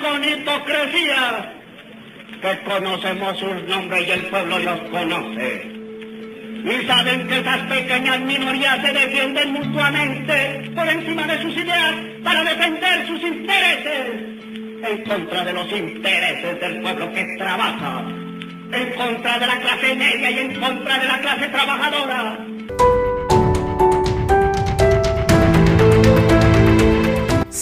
con hipocresía que conocemos sus nombres y el pueblo los conoce. Y saben que esas pequeñas minorías se defienden mutuamente por encima de sus ideas para defender sus intereses en contra de los intereses del pueblo que trabaja, en contra de la clase media y en contra de la clase trabajadora.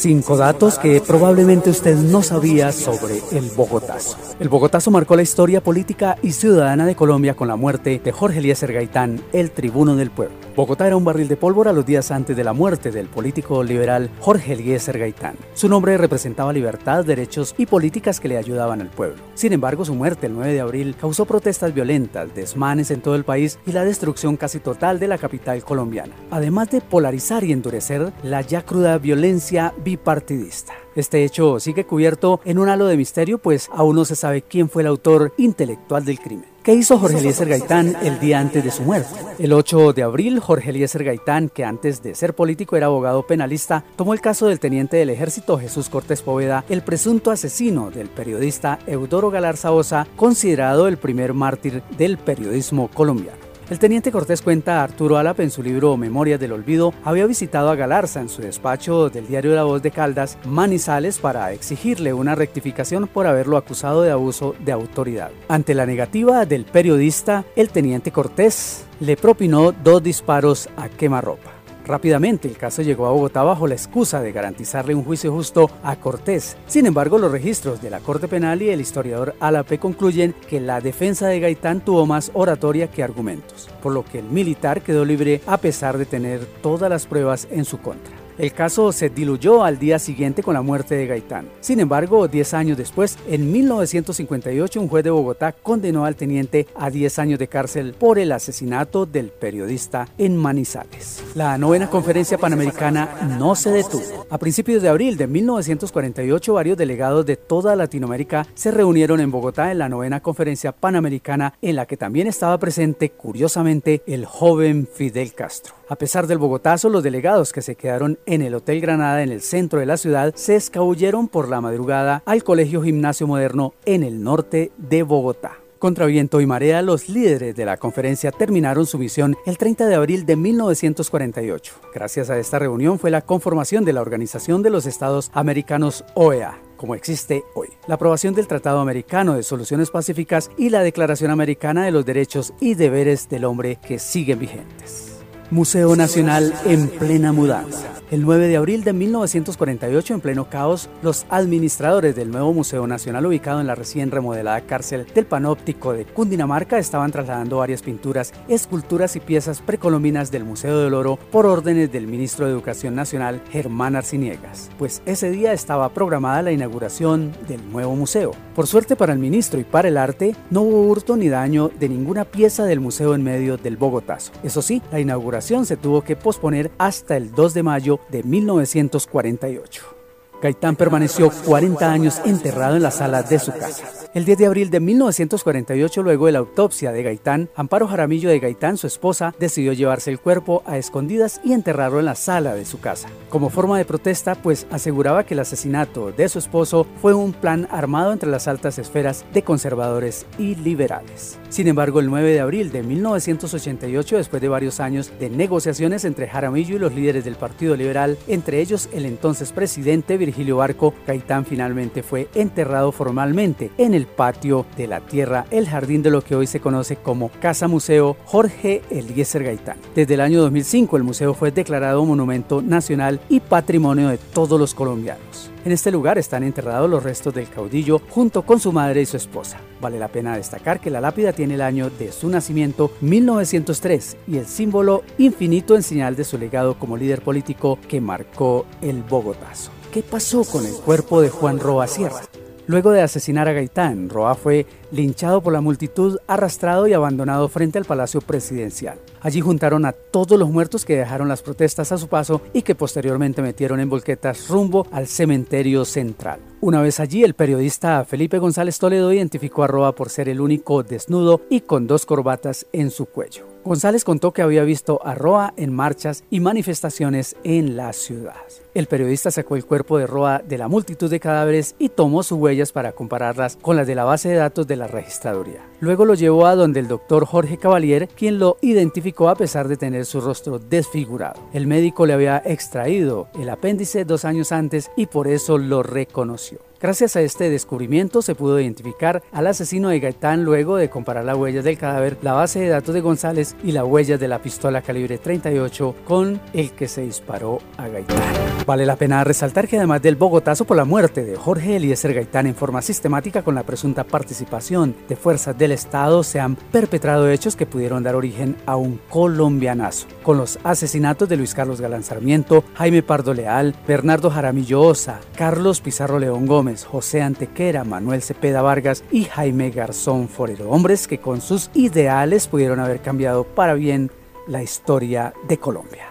Cinco datos que probablemente usted no sabía sobre el Bogotazo. El Bogotazo marcó la historia política y ciudadana de Colombia con la muerte de Jorge Eliezer Gaitán, el tribuno del pueblo. Bogotá era un barril de pólvora los días antes de la muerte del político liberal Jorge Eliezer Gaitán. Su nombre representaba libertad, derechos y políticas que le ayudaban al pueblo. Sin embargo, su muerte el 9 de abril causó protestas violentas, desmanes en todo el país y la destrucción casi total de la capital colombiana, además de polarizar y endurecer la ya cruda violencia bipartidista. Este hecho sigue cubierto en un halo de misterio, pues aún no se sabe quién fue el autor intelectual del crimen. ¿Qué hizo Jorge Eliezer Gaitán el día antes de su muerte? El 8 de abril, Jorge Eliezer Gaitán, que antes de ser político era abogado penalista, tomó el caso del teniente del ejército Jesús Cortés Poveda, el presunto asesino del periodista Eudoro Galarza Osa, considerado el primer mártir del periodismo colombiano. El teniente Cortés cuenta a Arturo Alap en su libro Memorias del Olvido, había visitado a Galarza en su despacho del diario La Voz de Caldas, Manizales, para exigirle una rectificación por haberlo acusado de abuso de autoridad. Ante la negativa del periodista, el teniente Cortés le propinó dos disparos a quemarropa. Rápidamente el caso llegó a Bogotá bajo la excusa de garantizarle un juicio justo a Cortés. Sin embargo, los registros de la Corte Penal y el historiador Alape concluyen que la defensa de Gaitán tuvo más oratoria que argumentos, por lo que el militar quedó libre a pesar de tener todas las pruebas en su contra. El caso se diluyó al día siguiente con la muerte de Gaitán. Sin embargo, 10 años después, en 1958, un juez de Bogotá condenó al teniente a 10 años de cárcel por el asesinato del periodista en Manizales. La novena conferencia panamericana no se detuvo. A principios de abril de 1948, varios delegados de toda Latinoamérica se reunieron en Bogotá en la novena conferencia panamericana en la que también estaba presente, curiosamente, el joven Fidel Castro. A pesar del Bogotazo, los delegados que se quedaron en el Hotel Granada en el centro de la ciudad se escabulleron por la madrugada al Colegio Gimnasio Moderno en el norte de Bogotá. Contra viento y marea, los líderes de la conferencia terminaron su misión el 30 de abril de 1948. Gracias a esta reunión fue la conformación de la Organización de los Estados Americanos OEA, como existe hoy. La aprobación del Tratado Americano de Soluciones Pacíficas y la Declaración Americana de los Derechos y Deberes del Hombre que siguen vigentes. Museo Nacional en plena mudanza. El 9 de abril de 1948, en pleno caos, los administradores del nuevo Museo Nacional ubicado en la recién remodelada cárcel del Panóptico de Cundinamarca estaban trasladando varias pinturas, esculturas y piezas precolombinas del Museo del Oro por órdenes del ministro de Educación Nacional, Germán Arciniegas, pues ese día estaba programada la inauguración del nuevo museo. Por suerte para el ministro y para el arte, no hubo hurto ni daño de ninguna pieza del museo en medio del Bogotazo. Eso sí, la inauguración se tuvo que posponer hasta el 2 de mayo de 1948. Gaitán permaneció 40 años enterrado en la sala de su casa. El 10 de abril de 1948, luego de la autopsia de Gaitán, Amparo Jaramillo de Gaitán, su esposa, decidió llevarse el cuerpo a escondidas y enterrarlo en la sala de su casa. Como forma de protesta, pues aseguraba que el asesinato de su esposo fue un plan armado entre las altas esferas de conservadores y liberales. Sin embargo, el 9 de abril de 1988, después de varios años de negociaciones entre Jaramillo y los líderes del Partido Liberal, entre ellos el entonces presidente Virgilio Barco, Gaitán finalmente fue enterrado formalmente en el patio de la tierra, el jardín de lo que hoy se conoce como Casa Museo Jorge Eliezer Gaitán. Desde el año 2005 el museo fue declarado Monumento Nacional y Patrimonio de todos los colombianos. En este lugar están enterrados los restos del caudillo junto con su madre y su esposa. Vale la pena destacar que la lápida tiene el año de su nacimiento 1903 y el símbolo infinito en señal de su legado como líder político que marcó el Bogotazo. ¿Qué pasó con el cuerpo de Juan Roa Sierra? Luego de asesinar a Gaitán, Roa fue linchado por la multitud, arrastrado y abandonado frente al Palacio Presidencial. Allí juntaron a todos los muertos que dejaron las protestas a su paso y que posteriormente metieron en volquetas rumbo al cementerio central. Una vez allí, el periodista Felipe González Toledo identificó a Roa por ser el único desnudo y con dos corbatas en su cuello. González contó que había visto a Roa en marchas y manifestaciones en la ciudad. El periodista sacó el cuerpo de Roa de la multitud de cadáveres y tomó sus huellas para compararlas con las de la base de datos de la registraduría. Luego lo llevó a donde el doctor Jorge Cavalier, quien lo identificó a pesar de tener su rostro desfigurado. El médico le había extraído el apéndice dos años antes y por eso lo reconoció. Gracias a este descubrimiento se pudo identificar al asesino de Gaitán luego de comparar las huellas del cadáver, la base de datos de González y la huella de la pistola calibre 38 con el que se disparó a Gaitán. Vale la pena resaltar que además del bogotazo por la muerte de Jorge Eliezer Gaitán en forma sistemática con la presunta participación de fuerzas del Estado, se han perpetrado hechos que pudieron dar origen a un colombianazo, con los asesinatos de Luis Carlos Galán Sarmiento, Jaime Pardo Leal, Bernardo Jaramillo Osa, Carlos Pizarro León José Antequera, Manuel Cepeda Vargas y Jaime Garzón Forero, hombres que con sus ideales pudieron haber cambiado para bien la historia de Colombia.